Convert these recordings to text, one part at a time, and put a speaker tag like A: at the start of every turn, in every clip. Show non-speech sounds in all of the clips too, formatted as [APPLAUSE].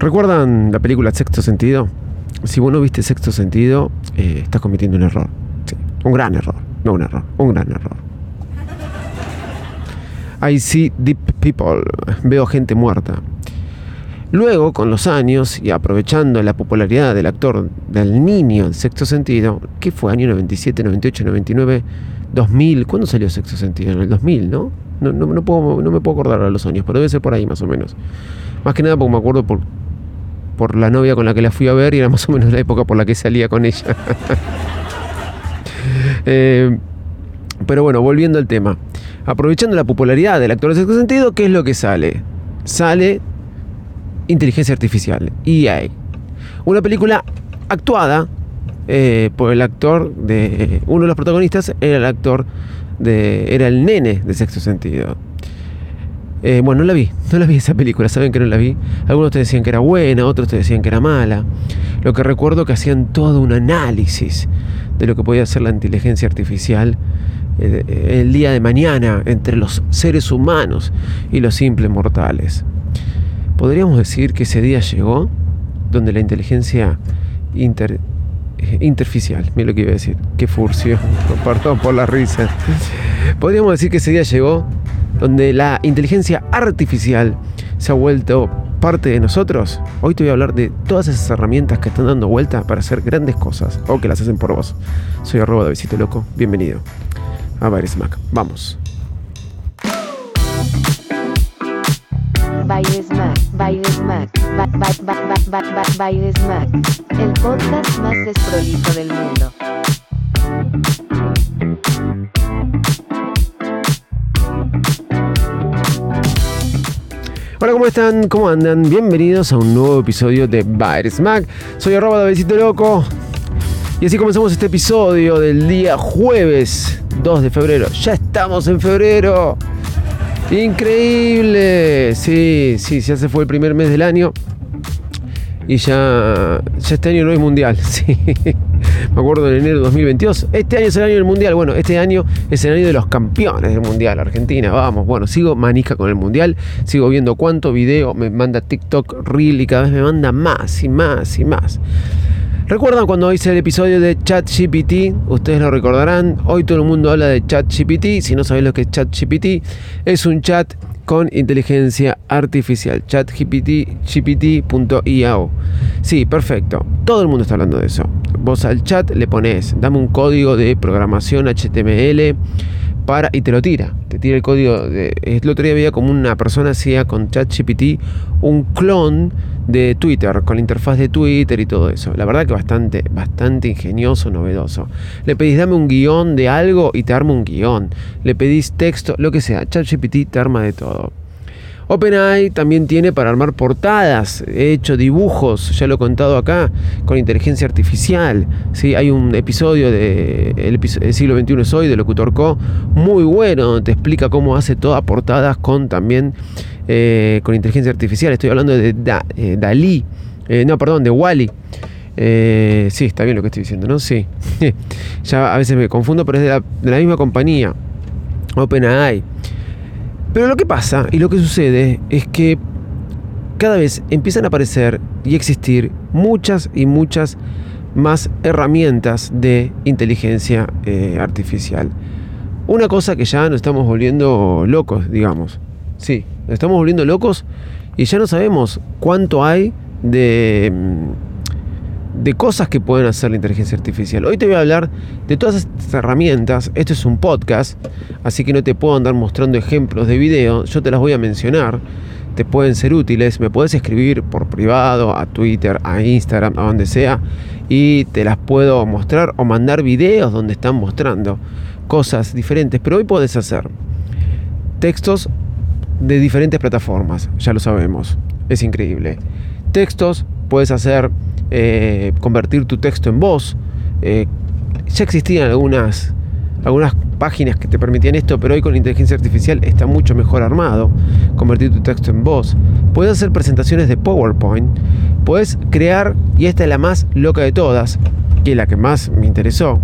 A: ¿Recuerdan la película Sexto Sentido? Si vos no viste Sexto Sentido, eh, estás cometiendo un error. Sí, un gran error. No un error, un gran error. I see deep people. Veo gente muerta. Luego, con los años y aprovechando la popularidad del actor del niño en sexto sentido, ¿qué fue? ¿Año 97, 98, 99, 2000? ¿Cuándo salió sexto sentido? En el 2000, ¿no? No, no, no, puedo, no me puedo acordar a los años, pero debe ser por ahí más o menos. Más que nada porque me acuerdo por, por la novia con la que la fui a ver y era más o menos la época por la que salía con ella. [LAUGHS] eh, pero bueno, volviendo al tema. Aprovechando la popularidad del actor de sexto sentido, ¿qué es lo que sale? Sale inteligencia artificial, EA. Una película actuada eh, por el actor de. Uno de los protagonistas era el actor de. Era el nene de sexto sentido. Eh, bueno, no la vi, no la vi esa película, saben que no la vi. Algunos te decían que era buena, otros te decían que era mala. Lo que recuerdo que hacían todo un análisis de lo que podía hacer la inteligencia artificial eh, el día de mañana entre los seres humanos y los simples mortales. Podríamos decir que ese día llegó donde la inteligencia inter, eh, interficial, mira lo que iba a decir, qué furcio, [LAUGHS] perdón por la risa. Podríamos decir que ese día llegó donde la inteligencia artificial se ha vuelto parte de nosotros. Hoy te voy a hablar de todas esas herramientas que están dando vuelta para hacer grandes cosas o que las hacen por vos. Soy arroba de Loco, bienvenido a Baires. Vamos.
B: Baires Mac, Baires el podcast más desprolijo del mundo.
A: Hola, ¿cómo están? ¿Cómo andan? Bienvenidos a un nuevo episodio de Baires Mac. Soy arroba de Besito Loco. Y así comenzamos este episodio del día jueves 2 de febrero. Ya estamos en febrero. Increíble. Sí, sí, ya se fue el primer mes del año. Y ya, ya este año no es mundial. [LAUGHS] Sí. Me acuerdo en enero de 2022. Este año es el año del mundial. Bueno, este año es el año de los campeones del mundial. Argentina, vamos. Bueno, sigo manija con el mundial. Sigo viendo cuánto video me manda TikTok Reel y cada vez me manda más y más y más. ¿Recuerdan cuando hice el episodio de ChatGPT? Ustedes lo recordarán. Hoy todo el mundo habla de ChatGPT. Si no sabéis lo que es ChatGPT, es un chat con inteligencia artificial. ChatGPT.io. Sí, perfecto. Todo el mundo está hablando de eso. Vos al chat le pones, dame un código de programación HTML para y te lo tira. Te tira el código. De, el otro día veía como una persona hacía con ChatGPT un clon de Twitter, con la interfaz de Twitter y todo eso. La verdad que bastante, bastante ingenioso, novedoso. Le pedís dame un guion de algo y te arma un guion. Le pedís texto, lo que sea. ChatGPT te arma de todo. OpenAI también tiene para armar portadas, he hecho dibujos, ya lo he contado acá, con inteligencia artificial. ¿sí? Hay un episodio de el, siglo XXI es hoy, de Locutor Co, muy bueno, donde te explica cómo hace todas portadas con también eh, con inteligencia artificial. Estoy hablando de eh, Dalí, eh, no, perdón, de Wally. sí, está bien lo que estoy diciendo, ¿no? Sí. [LAUGHS] ya a veces me confundo, pero es de la misma compañía, OpenAI. Pero lo que pasa y lo que sucede es que cada vez empiezan a aparecer y existir muchas y muchas más herramientas de inteligencia eh, artificial. Una cosa que ya nos estamos volviendo locos, digamos. Sí, nos estamos volviendo locos y ya no sabemos cuánto hay de mm, de cosas que pueden hacer la inteligencia artificial. Hoy te voy a hablar de todas estas herramientas. Esto es un podcast, así que no te puedo andar mostrando ejemplos de video. Yo te las voy a mencionar. Te pueden ser útiles. Me puedes escribir por privado, a Twitter, a Instagram, a donde sea. Y te las puedo mostrar o mandar videos donde están mostrando cosas diferentes. Pero hoy puedes hacer textos de diferentes plataformas. Ya lo sabemos. Es increíble. Textos, puedes hacer eh, convertir tu texto en voz. Eh, ya existían algunas, algunas páginas que te permitían esto, pero hoy con inteligencia artificial está mucho mejor armado. Convertir tu texto en voz. Puedes hacer presentaciones de PowerPoint. Puedes crear, y esta es la más loca de todas, que es la que más me interesó,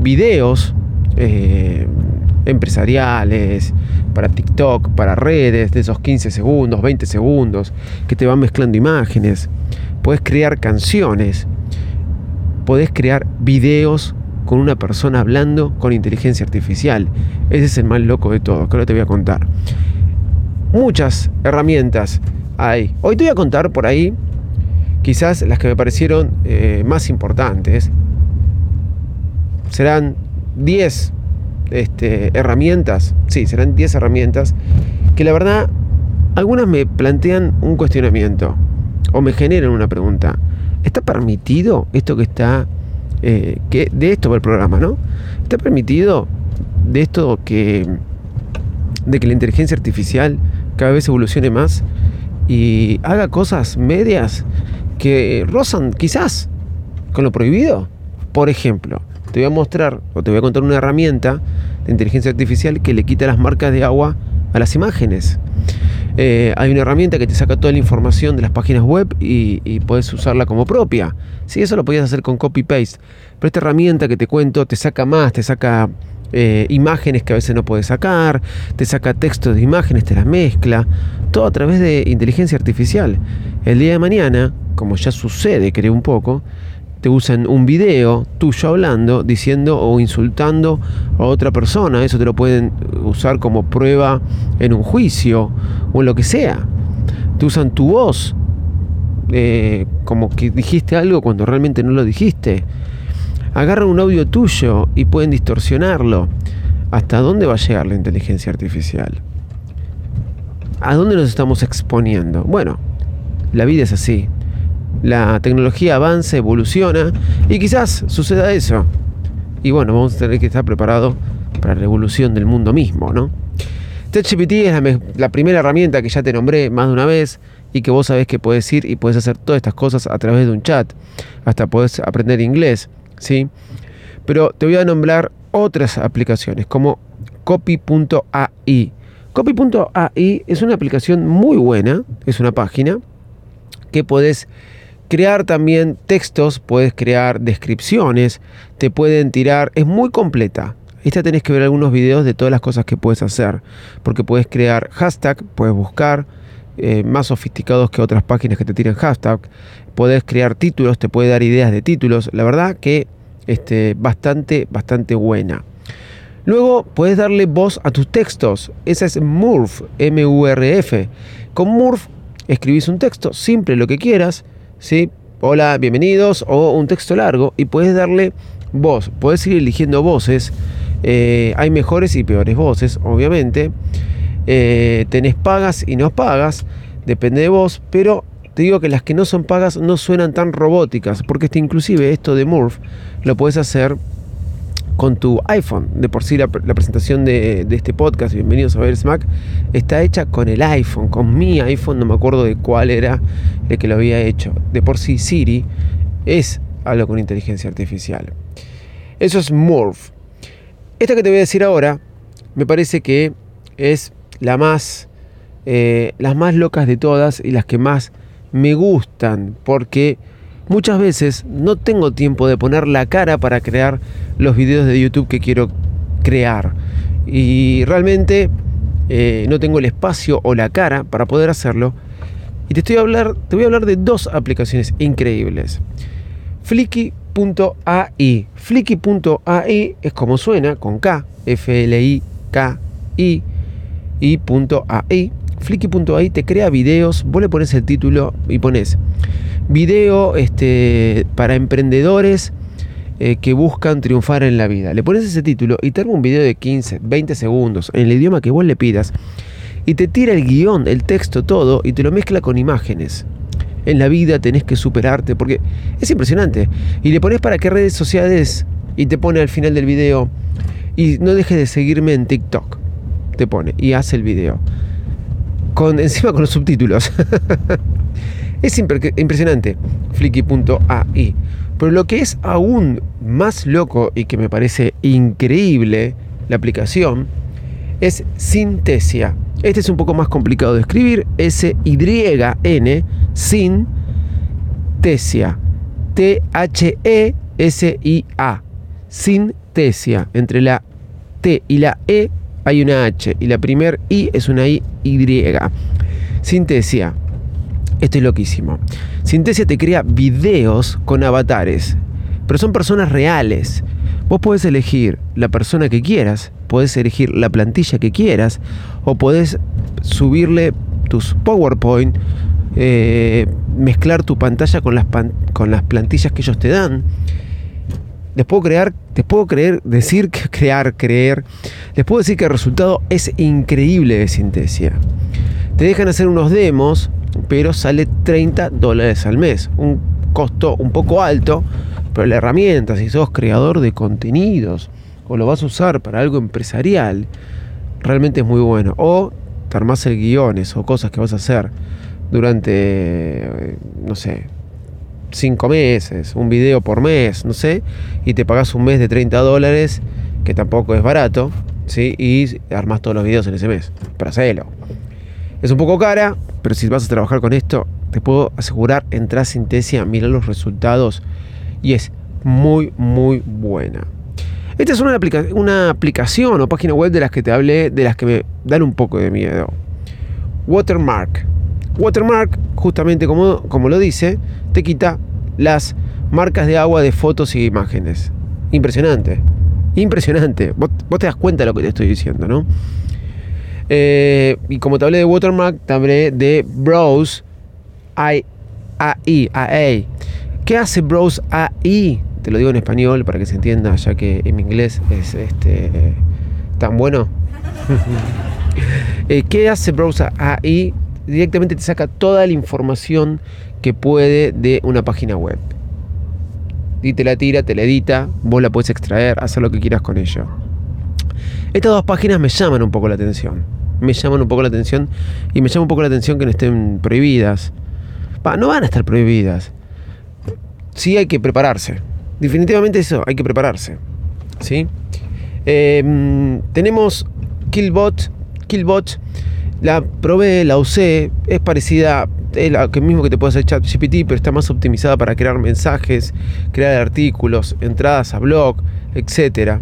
A: videos. Eh, empresariales, para TikTok, para redes de esos 15 segundos, 20 segundos, que te van mezclando imágenes. Puedes crear canciones, podés crear videos con una persona hablando con inteligencia artificial. Ese es el más loco de todo, que ahora te voy a contar. Muchas herramientas hay. Hoy te voy a contar por ahí quizás las que me parecieron eh, más importantes. Serán 10 este, herramientas, sí, serán 10 herramientas que la verdad algunas me plantean un cuestionamiento o me generan una pregunta. ¿Está permitido esto que está, eh, que de esto va el programa, ¿no? ¿Está permitido de esto que, de que la inteligencia artificial cada vez evolucione más y haga cosas medias que rozan quizás con lo prohibido? Por ejemplo, te voy a mostrar o te voy a contar una herramienta de inteligencia artificial que le quita las marcas de agua a las imágenes. Eh, hay una herramienta que te saca toda la información de las páginas web y, puedes usarla como propia. Sí, eso lo podías hacer con copy-paste. Pero esta herramienta que te cuento te saca más, te saca eh, imágenes que a veces no puedes sacar, te saca textos de imágenes, te las mezcla. Todo a través de inteligencia artificial. El día de mañana, como ya sucede, creo un poco, te usan un video tuyo hablando, diciendo o insultando a otra persona. Eso te lo pueden usar como prueba en un juicio o en lo que sea. Te usan tu voz eh, como que dijiste algo cuando realmente no lo dijiste. Agarran un audio tuyo y pueden distorsionarlo. ¿Hasta dónde va a llegar la inteligencia artificial? ¿A dónde nos estamos exponiendo? Bueno, la vida es así la tecnología avanza, evoluciona y quizás suceda eso. Y bueno, vamos a tener que estar preparados para la revolución del mundo mismo, ¿no? ChatGPT es la, primera herramienta que ya te nombré más de una vez y que vos sabés que puedes ir y puedes hacer todas estas cosas a través de un chat. Hasta podés aprender inglés, ¿sí? Pero te voy a nombrar otras aplicaciones como copy.ai. Copy.ai es una aplicación muy buena, es una página que podés crear también textos, puedes crear descripciones, te pueden tirar, es muy completa. Esta tenés que ver algunos videos de todas las cosas que puedes hacer, porque puedes crear hashtag, puedes buscar eh, más sofisticados que otras páginas que te tiren hashtag, puedes crear títulos, te puede dar ideas de títulos, la verdad que este, bastante, bastante buena. Luego puedes darle voz a tus textos, esa es Murf, M-U-R-F. Con Murf escribís un texto, simple, lo que quieras, ¿sí? Hola, bienvenidos, o un texto largo, y puedes darle voz, puedes ir eligiendo voces, eh, hay mejores y peores voces, obviamente, eh, tenés pagas y no pagas, depende de vos, pero te digo que las que no son pagas no suenan tan robóticas, porque este, inclusive esto de Murph lo puedes hacer con tu iPhone. De por sí la, presentación de, este podcast, bienvenidos a ver Mac, está hecha con el iPhone, con mi iPhone, no me acuerdo de cuál era el que lo había hecho. De por sí Siri es algo con inteligencia artificial. Eso es Morph. Esta que te voy a decir ahora me parece que es la más, eh, las más locas de todas y las que más me gustan porque muchas veces no tengo tiempo de poner la cara para crear los videos de YouTube que quiero crear. Y realmente eh, no tengo el espacio o la cara para poder hacerlo. Y te, estoy a hablar, te voy a hablar de dos aplicaciones increíbles. Flicky.ai. Flicky.ai es como suena, con K, F-L-I-K-I, i.ai. Flicky.ai te crea videos, vos le pones el título y pones video este, para emprendedores eh, que buscan triunfar en la vida. Le pones ese título y te arma un video de 15, 20 segundos en el idioma que vos le pidas y te tira el guion, el texto, todo y te lo mezcla con imágenes. En la vida tenés que superarte porque es impresionante. Y le pones para qué redes sociales y te pone al final del video y no dejes de seguirme en TikTok. Te pone y hace el video. Encima con los subtítulos. [LAUGHS] Es impresionante, flicky.ai. Pero lo que es aún más loco y que me parece increíble la aplicación es Sintesia. Este es un poco más complicado de escribir. S-Y-N, Sintesia. T-H-E-S-I-A. Sintesia. Entre la T y la E hay una H y la primer I es una I Y. Sintesia. Esto es loquísimo. Sintesia te crea videos con avatares, pero son personas reales. Vos podés elegir la persona que quieras, podés elegir la plantilla que quieras, o podés subirle tus PowerPoint, eh, mezclar tu pantalla con las, con las plantillas que ellos te dan. Les puedo crear, puedo creer, decir que [LAUGHS] crear, creer. Les puedo decir que el resultado es increíble de Sintesia. Te dejan hacer unos demos, pero sale 30 dólares al mes. Un costo un poco alto, pero la herramienta, si sos creador de contenidos o lo vas a usar para algo empresarial, realmente es muy bueno. O te armás el guiones o cosas que vas a hacer durante, eh, no sé, cinco meses, un video por mes, no sé, y te pagas un mes de 30 dólares, que tampoco es barato, ¿sí? Y armas todos los videos en ese mes, para hacerlo. Es un poco cara, pero si vas a trabajar con esto, te puedo asegurar, entrar a Sintesia, mirar los resultados y es muy, muy buena. Esta es una, una aplicación o página web de las que te hablé, de las que me dan un poco de miedo. Watermark. Watermark, justamente como, como lo dice, te quita las marcas de agua de fotos y imágenes. Impresionante. Impresionante. Vos, te das cuenta de lo que te estoy diciendo, ¿no? Eh, y como te hablé de Watermark, te hablé de Browse AI. ¿Qué hace Browse AI? Te lo digo en español para que se entienda, ya que en inglés es este, tan bueno. [LAUGHS] Eh, ¿Qué hace Browse AI? Directamente te saca toda la información que puede de una página web. Y te la tira, te la edita, vos la puedes extraer, hacer lo que quieras con ello. Estas dos páginas me llaman un poco la atención. Me llaman un poco la atención y me llama un poco la atención que no estén prohibidas. No van a estar prohibidas. Sí hay que prepararse. Definitivamente eso, hay que prepararse. ¿Sí? Mm, tenemos Killbot. Killbot la probé, la usé. Es parecida, es la que mismo que te puede hacer ChatGPT, pero está más optimizada para crear mensajes, crear artículos, entradas a blog, etcétera.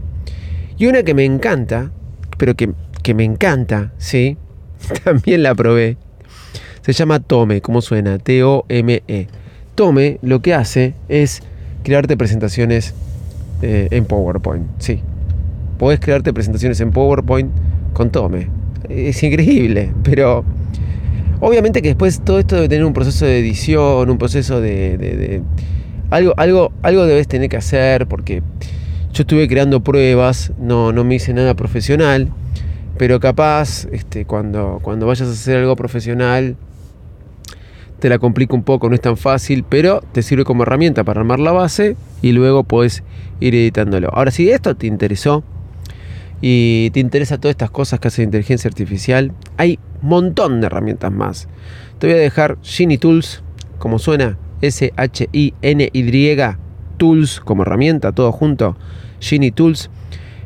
A: Y una que me encanta, pero que, que me encanta, ¿sí? [LAUGHS] También la probé. Se llama Tome, ¿cómo suena? T-O-M-E. Tome lo que hace es crearte presentaciones eh, en PowerPoint, sí. Podés crearte presentaciones en PowerPoint con Tome. Es increíble, pero obviamente que después todo esto debe tener un proceso de edición, un proceso de... algo, algo, algo debes tener que hacer porque yo estuve creando pruebas, no, no me hice nada profesional, pero capaz este, cuando, cuando vayas a hacer algo profesional te la complica un poco, no es tan fácil, pero te sirve como herramienta para armar la base y luego puedes ir editándolo. Ahora, si esto te interesó y te interesa todas estas cosas que hace inteligencia artificial, hay un montón de herramientas más. Te voy a dejar Genie Tools, como suena, S-H-I-N-Y, Tools como herramienta, todo junto, Genie Tools.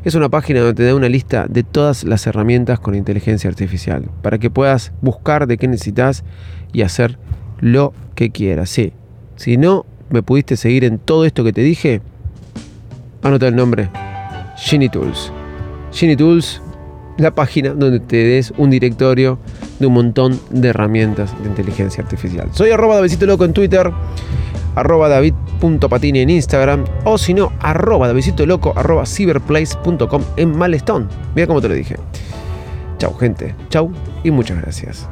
A: Es una página donde te da una lista de todas las herramientas con inteligencia artificial para que puedas buscar de qué necesitas y hacer lo que quieras. Sí, si no me pudiste seguir en todo esto que te dije, anota el nombre: Genie Tools. Genie Tools, la página donde te des un directorio de un montón de herramientas de inteligencia artificial. Soy arroba Davidcito Loco en Twitter, arroba david.patini en Instagram, o si no, arroba Davidcito Loco, arroba cyberplace.com en Malestón. Mira cómo te lo dije. Chau, gente. Chau y muchas gracias.